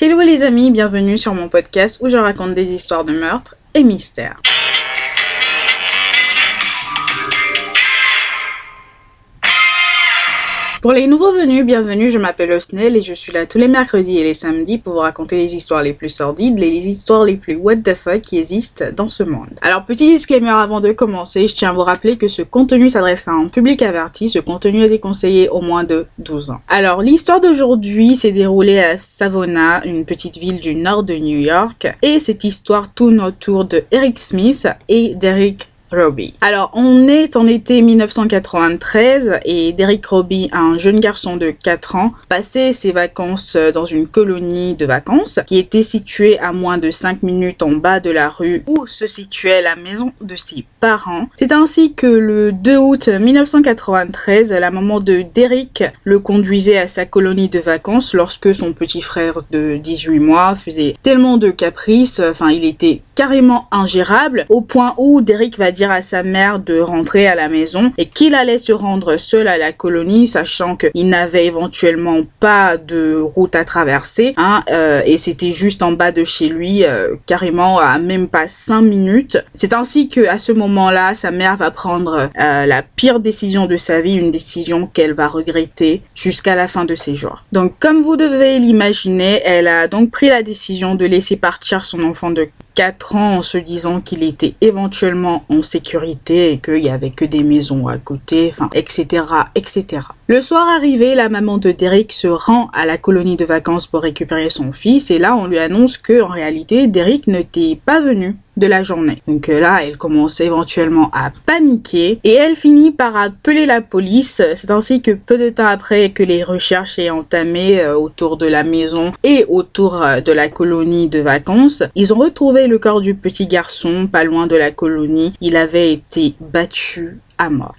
Hello les amis, bienvenue sur mon podcast où je raconte des histoires de meurtres et mystères. Pour les nouveaux venus, bienvenue, je m'appelle Osnel et je suis là tous les mercredis et les samedis pour vous raconter les histoires les plus sordides, les histoires les plus what the fuck qui existent dans ce monde. Alors petit disclaimer avant de commencer, je tiens à vous rappeler que ce contenu s'adresse à un public averti, ce contenu est déconseillé au moins de 12 ans. Alors l'histoire d'aujourd'hui s'est déroulée à Savona, une petite ville du nord de New York, et cette histoire tourne autour de Eric Smith et Derek Robbie. Alors, on est en été 1993 et Derek Robbie, un jeune garçon de 4 ans, passait ses vacances dans une colonie de vacances qui était située à moins de 5 minutes en bas de la rue où se situait la maison de ses parents. C'est ainsi que le 2 août 1993, la maman de Derek le conduisait à sa colonie de vacances lorsque son petit frère de 18 mois faisait tellement de caprices, enfin il était carrément ingérable au point où Derek va dire à sa mère de rentrer à la maison et qu'il allait se rendre seul à la colonie sachant qu'il n'avait éventuellement pas de route à traverser hein, euh, et c'était juste en bas de chez lui euh, carrément à même pas 5 minutes. C'est ainsi que à ce moment-là sa mère va prendre euh, la pire décision de sa vie, une décision qu'elle va regretter jusqu'à la fin de ses jours. Donc comme vous devez l'imaginer, elle a donc pris la décision de laisser partir son enfant de 4 ans en se disant qu'il était éventuellement en sécurité et qu'il y avait que des maisons à côté, etc., etc. Le soir arrivé, la maman de Derek se rend à la colonie de vacances pour récupérer son fils et là, on lui annonce que, en réalité, Derek n'était pas venu de la journée. Donc euh, là, elle commence éventuellement à paniquer et elle finit par appeler la police. C'est ainsi que peu de temps après que les recherches aient entamé euh, autour de la maison et autour euh, de la colonie de vacances, ils ont retrouvé le corps du petit garçon pas loin de la colonie. Il avait été battu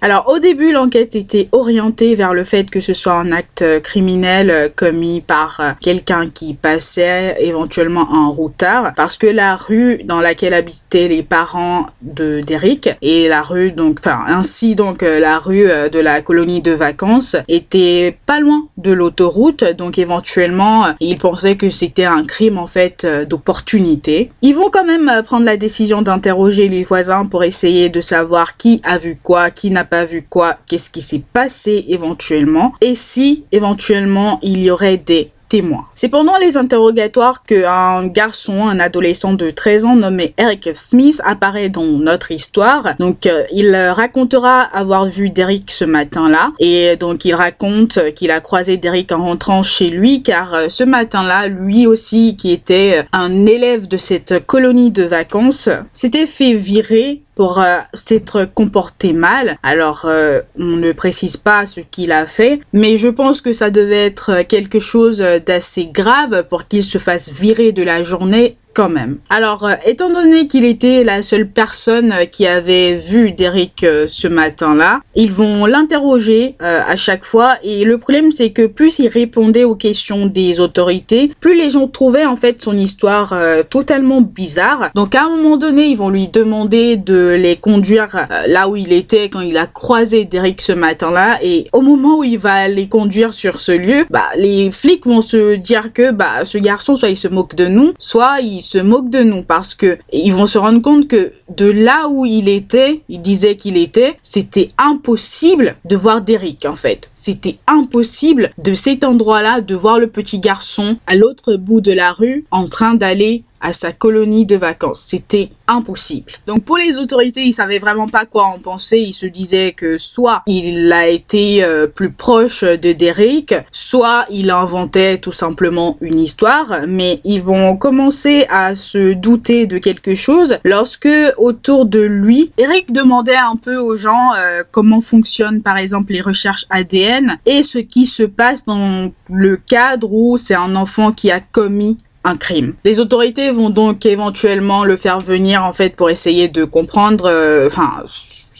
Alors au début, l'enquête était orientée vers le fait que ce soit un acte criminel euh, commis par euh, quelqu'un qui passait éventuellement un routard parce que la rue dans laquelle habitaient les parents de Derek et la rue donc enfin ainsi donc euh, la rue de la colonie de vacances était pas loin de l'autoroute donc éventuellement ils pensaient que c'était un crime en fait d'opportunité. Ils vont quand même prendre la décision d'interroger les voisins pour essayer de savoir qui a vu quoi, qui n'a pas vu quoi, qu'est-ce qui s'est passé éventuellement, et si éventuellement il y aurait des témoins. C'est pendant les interrogatoires qu'un garçon, un adolescent de 13 ans nommé Eric Smith apparaît dans notre histoire. Donc euh, il racontera avoir vu Derek ce matin-là et donc il raconte qu'il a croisé Derek en rentrant chez lui car euh, ce matin-là, lui aussi qui était euh, un élève de cette colonie de vacances, s'était fait virer pour s'être comporté mal. Alors, on ne précise pas ce qu'il a fait, mais je pense que ça devait être quelque chose d'assez grave pour qu'il se fasse virer de la journée quand même. Alors, euh, étant donné qu'il était la seule personne euh, qui avait vu Derek euh, ce matin-là, ils vont l'interroger à chaque fois et le problème c'est que plus il répondait aux questions des autorités, plus les gens trouvaient en fait son histoire totalement bizarre. Donc à un moment donné, ils vont lui demander de les conduire là où il était quand il a croisé Derek ce matin-là et au moment où il va les conduire sur ce lieu, bah les flics vont se dire que bah ce garçon soit il se moque de nous, soit il se moquent de nous parce que ils vont se rendre compte que de là où il était, il disait qu'il était, c'était impossible de voir Derek en fait. C'était impossible de cet endroit-là de voir le petit garçon à l'autre bout de la rue en train d'aller à sa colonie de vacances. C'était impossible. Donc pour les autorités, ils savaient vraiment pas quoi en penser. Ils se disaient que soit il a été euh, plus proche de Derek, soit il inventait tout simplement une histoire. Mais ils vont commencer à se douter de quelque chose lorsque autour de lui, Eric demandait un peu aux gens euh, comment fonctionnent par exemple les recherches ADN et ce qui se passe dans le cadre où c'est un enfant qui a commis un crime. Les autorités vont donc éventuellement le faire venir en fait pour essayer de comprendre, euh, enfin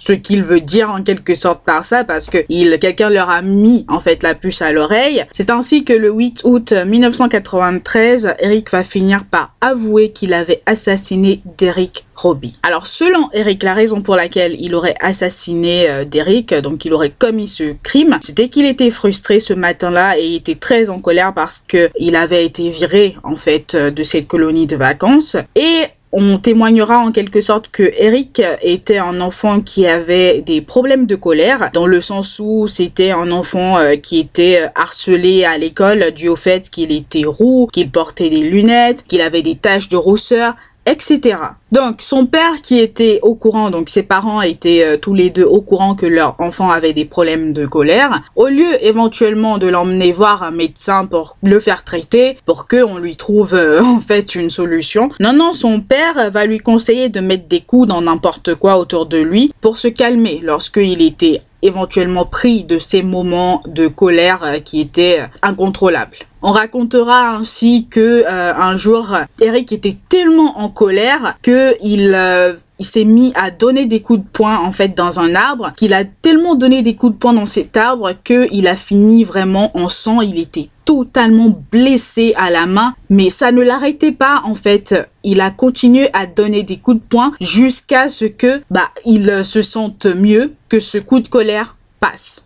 ce qu'il veut dire en quelque sorte par ça parce que il, quelqu'un leur a mis en fait la puce à l'oreille. C'est ainsi que le 8 août 1993, Eric va finir par avouer qu'il avait assassiné Derek Robbie. Alors selon Eric, la raison pour laquelle il aurait assassiné euh, Derek, donc il aurait commis ce crime, c'était qu'il était frustré ce matin-là et il était très en colère parce que il avait été viré en fait euh, de cette colonie de vacances et on témoignera en quelque sorte que Eric était un enfant qui avait des problèmes de colère, dans le sens où c'était un enfant euh, qui était harcelé à l'école dû au fait qu'il était roux, qu'il portait des lunettes, qu'il avait des taches de rousseur, etc. Donc son père qui était au courant, donc ses parents étaient euh, tous les deux au courant que leur enfant avait des problèmes de colère, au lieu éventuellement de l'emmener voir un médecin pour le faire traiter, pour qu'on lui trouve euh, en fait une solution, non non son père va lui conseiller de mettre des coups dans n'importe quoi autour de lui pour se calmer lorsqu'il était éventuellement pris de ces moments de colère euh, qui étaient incontrôlables. On racontera ainsi que euh, un jour, Eric était tellement en colère que euh, il s'est mis à donner des coups de poing en fait dans un arbre, qu'il a tellement donné des coups de poing dans cet arbre que il a fini vraiment en sang, il était totalement blessé à la main, mais ça ne l'arrêtait pas en fait. Il a continué à donner des coups de poing jusqu'à ce que bah il se sente mieux, que ce coup de colère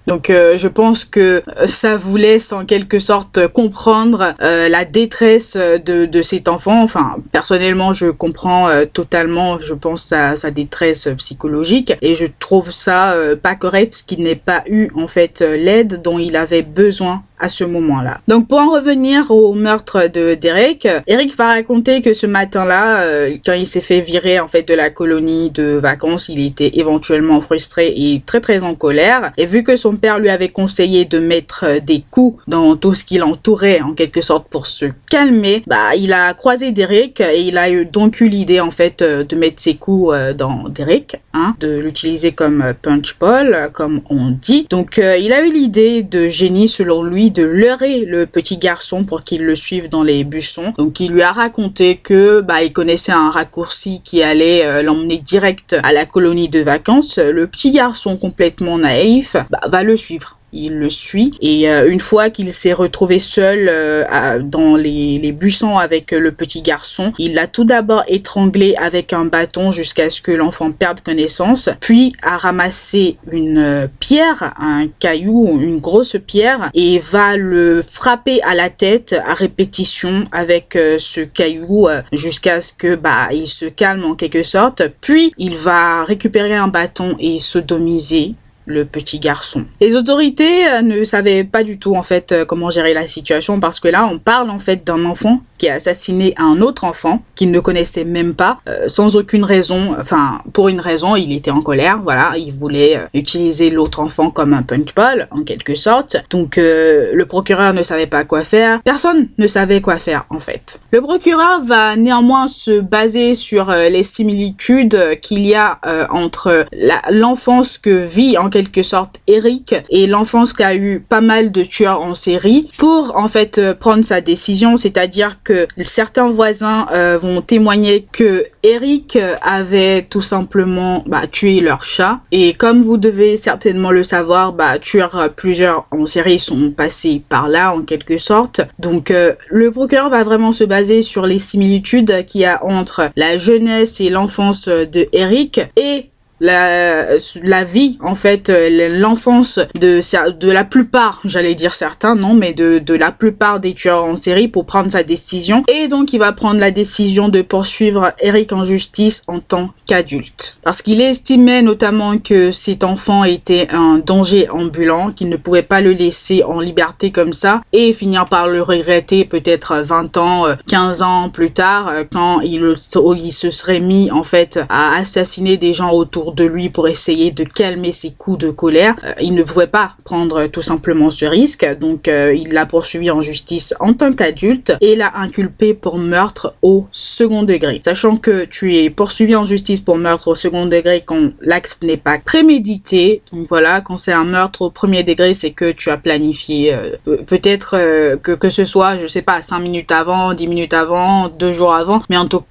Donc euh, je pense que euh, ça vous laisse en quelque sorte comprendre euh, la détresse de, de cet enfant. Enfin, personnellement, je comprends totalement, je pense, sa, sa détresse psychologique et je trouve ça pas correct qu'il n'ait pas eu en fait l'aide dont il avait besoin à ce moment-là. Donc pour en revenir au meurtre de Derek, Eric va raconter que ce matin-là, euh, quand il s'est fait virer en fait de la colonie de vacances, il était éventuellement frustré et très très en colère. Et vu que son père lui avait conseillé de mettre euh, des coups dans tout ce qui l'entourait en quelque sorte pour se calmer, bah il a croisé Derek et il a eu donc eu l'idée en fait euh, de mettre ses coups dans Derek, hein, de l'utiliser comme punch ball comme on dit. Donc il a eu l'idée de génie selon lui de leurrer le petit garçon pour qu'il le suive dans les buissons. Donc il lui a raconté que bah il connaissait un raccourci qui allait euh, l'emmener direct à la colonie de vacances. Le petit garçon complètement naïf bah, va le suivre il le suit. Et euh, une fois qu'il s'est retrouvé seul euh, dans les, les, buissons avec le petit garçon, il l'a tout d'abord étranglé avec un bâton jusqu'à ce que l'enfant perde connaissance, puis a ramassé une euh, pierre, un caillou, une grosse pierre et va le frapper à la tête à répétition avec ce caillou jusqu'à ce que bah il se calme en quelque sorte, puis il va récupérer un bâton et sodomiser le petit garçon. Les autorités euh, ne savaient pas du tout en fait euh, comment gérer la situation parce que là on parle en fait d'un enfant qui a assassiné un autre enfant qu'il ne connaissait même pas euh, sans aucune raison enfin pour une raison il était en colère voilà il voulait utiliser l'autre enfant comme un punchball en quelque sorte. Donc le procureur ne savait pas quoi faire. Personne ne savait quoi faire en fait. Le procureur va néanmoins se baser sur les similitudes qu'il y a entre l'enfance que vit en quelque sorte Eric et l'enfance qu'a eu pas mal de tueurs en série pour en fait euh, prendre sa décision, c'est-à-dire que certains voisins euh, vont témoigner que Eric avait tout simplement bah, tué leur chat et comme vous devez certainement le savoir, bah, tueurs plusieurs en série sont passés par là en quelque sorte. Donc euh, le procureur va vraiment se baser sur les similitudes qu'il y a entre la jeunesse et l'enfance de Eric et la, vie, en fait, euh, l'enfance de, de la plupart, j'allais dire certains, non, mais de, de la plupart des tueurs en série pour prendre sa décision. Et donc, il va prendre la décision de poursuivre Eric en justice en tant qu'adulte. Parce qu'il estimait notamment que cet enfant était un danger ambulant, qu'il ne pouvait pas le laisser en liberté comme ça et finir par le regretter peut-être 20 ans, 15 ans plus tard, quand il, il se serait mis, en fait, à assassiner des gens autour de lui pour essayer de calmer ses coups de colère. Euh, il ne pouvait pas prendre tout simplement ce risque, donc euh, il l'a poursuivi en justice en tant qu'adulte et l'a inculpé pour meurtre au second degré. Sachant que tu es poursuivi en justice pour meurtre au second degré quand l'acte n'est pas prémédité, donc voilà, quand c'est un meurtre au premier degré, c'est que tu as planifié euh, peut-être que, que ce soit, je sais pas, 5 minutes avant, 10 minutes avant, 2 jours avant, mais en tout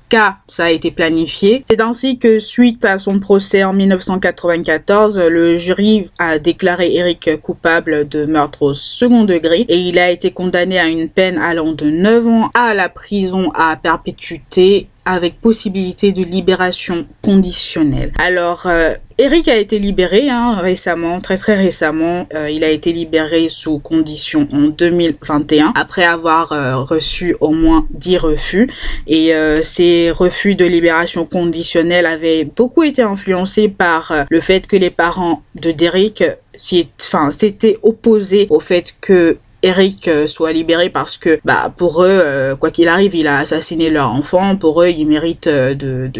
ça a été planifié. C'est ainsi que suite à son procès en 1994, le jury a déclaré Eric coupable de meurtre au second degré et il a été condamné à une peine allant de 9 ans à la prison à perpétuité avec possibilité de libération conditionnelle. Alors, euh, Eric a été libéré hein, récemment, très très récemment. Euh, il a été libéré sous condition en 2021 après avoir euh, reçu au moins 10 refus. Et ces refus de libération conditionnelle avaient beaucoup été influencés par le fait que les parents de Derek s'étaient opposés au fait que Eric euh, soit libéré parce que bah pour eux euh, quoi qu'il arrive il a assassiné leur enfant pour eux il mérite euh, de,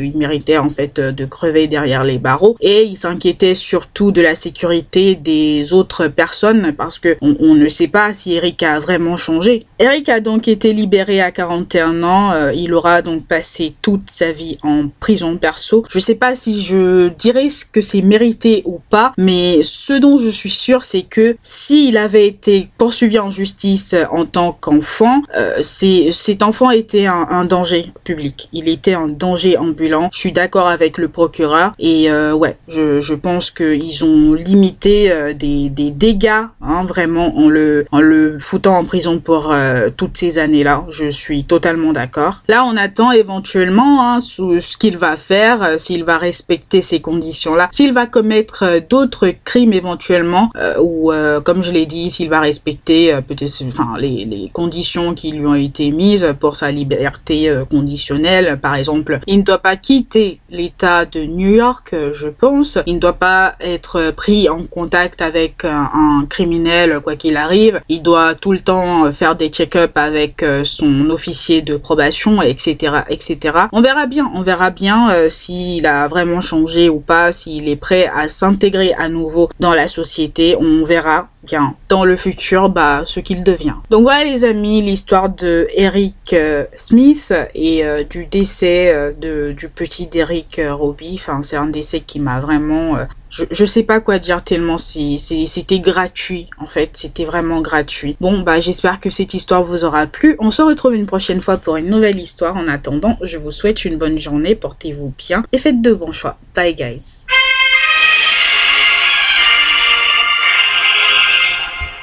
en fait de crever derrière les barreaux et ils s'inquiétaient surtout de la sécurité des autres personnes parce que on, ne sait pas si Eric a vraiment changé. Eric a donc été libéré à 41 ans, il aura donc passé toute sa vie en prison perso. Je sais pas si je dirais que c'est mérité ou pas, mais ce dont je suis sûre c'est que s'il avait été poursuivi en justice en tant qu'enfant, euh, cet enfant était un, danger public. Il était un danger ambulant. Je suis d'accord avec le procureur et euh, ouais, je, je pense qu'ils ont limité euh, des, des, dégâts hein, vraiment en le, en le foutant en prison pour euh, toutes ces années-là. Je suis totalement d'accord. Là, on attend éventuellement hein, ce qu'il va faire, euh, s'il va respecter ces conditions-là, s'il va commettre d'autres crimes éventuellement ou comme je l'ai dit, s'il va respecter peut-être enfin, les, conditions qui lui ont été mises pour sa liberté euh, conditionnelle. Par exemple, il ne doit pas quitter l'État de New York, euh, je pense. Il ne doit pas être pris en contact avec un, un criminel, quoi qu'il arrive. Il doit tout le temps faire des check-up avec euh, son officier de probation, etc., etc. On verra bien, on verra bien euh, s'il a vraiment changé ou pas, s'il est prêt à s'intégrer à nouveau dans la société. On verra dans le futur bah, ce qu'il devient. Donc voilà les amis, l'histoire de Eric euh, Smith et euh, du décès euh, du petit Derek Robbie. Enfin, c'est un décès qui m'a vraiment... Je, je, sais pas quoi dire tellement c'était gratuit en fait, c'était vraiment gratuit. Bon bah j'espère que cette histoire vous aura plu. On se retrouve une prochaine fois pour une nouvelle histoire. En attendant, je vous souhaite une bonne journée, portez-vous bien et faites de bons choix. Bye guys.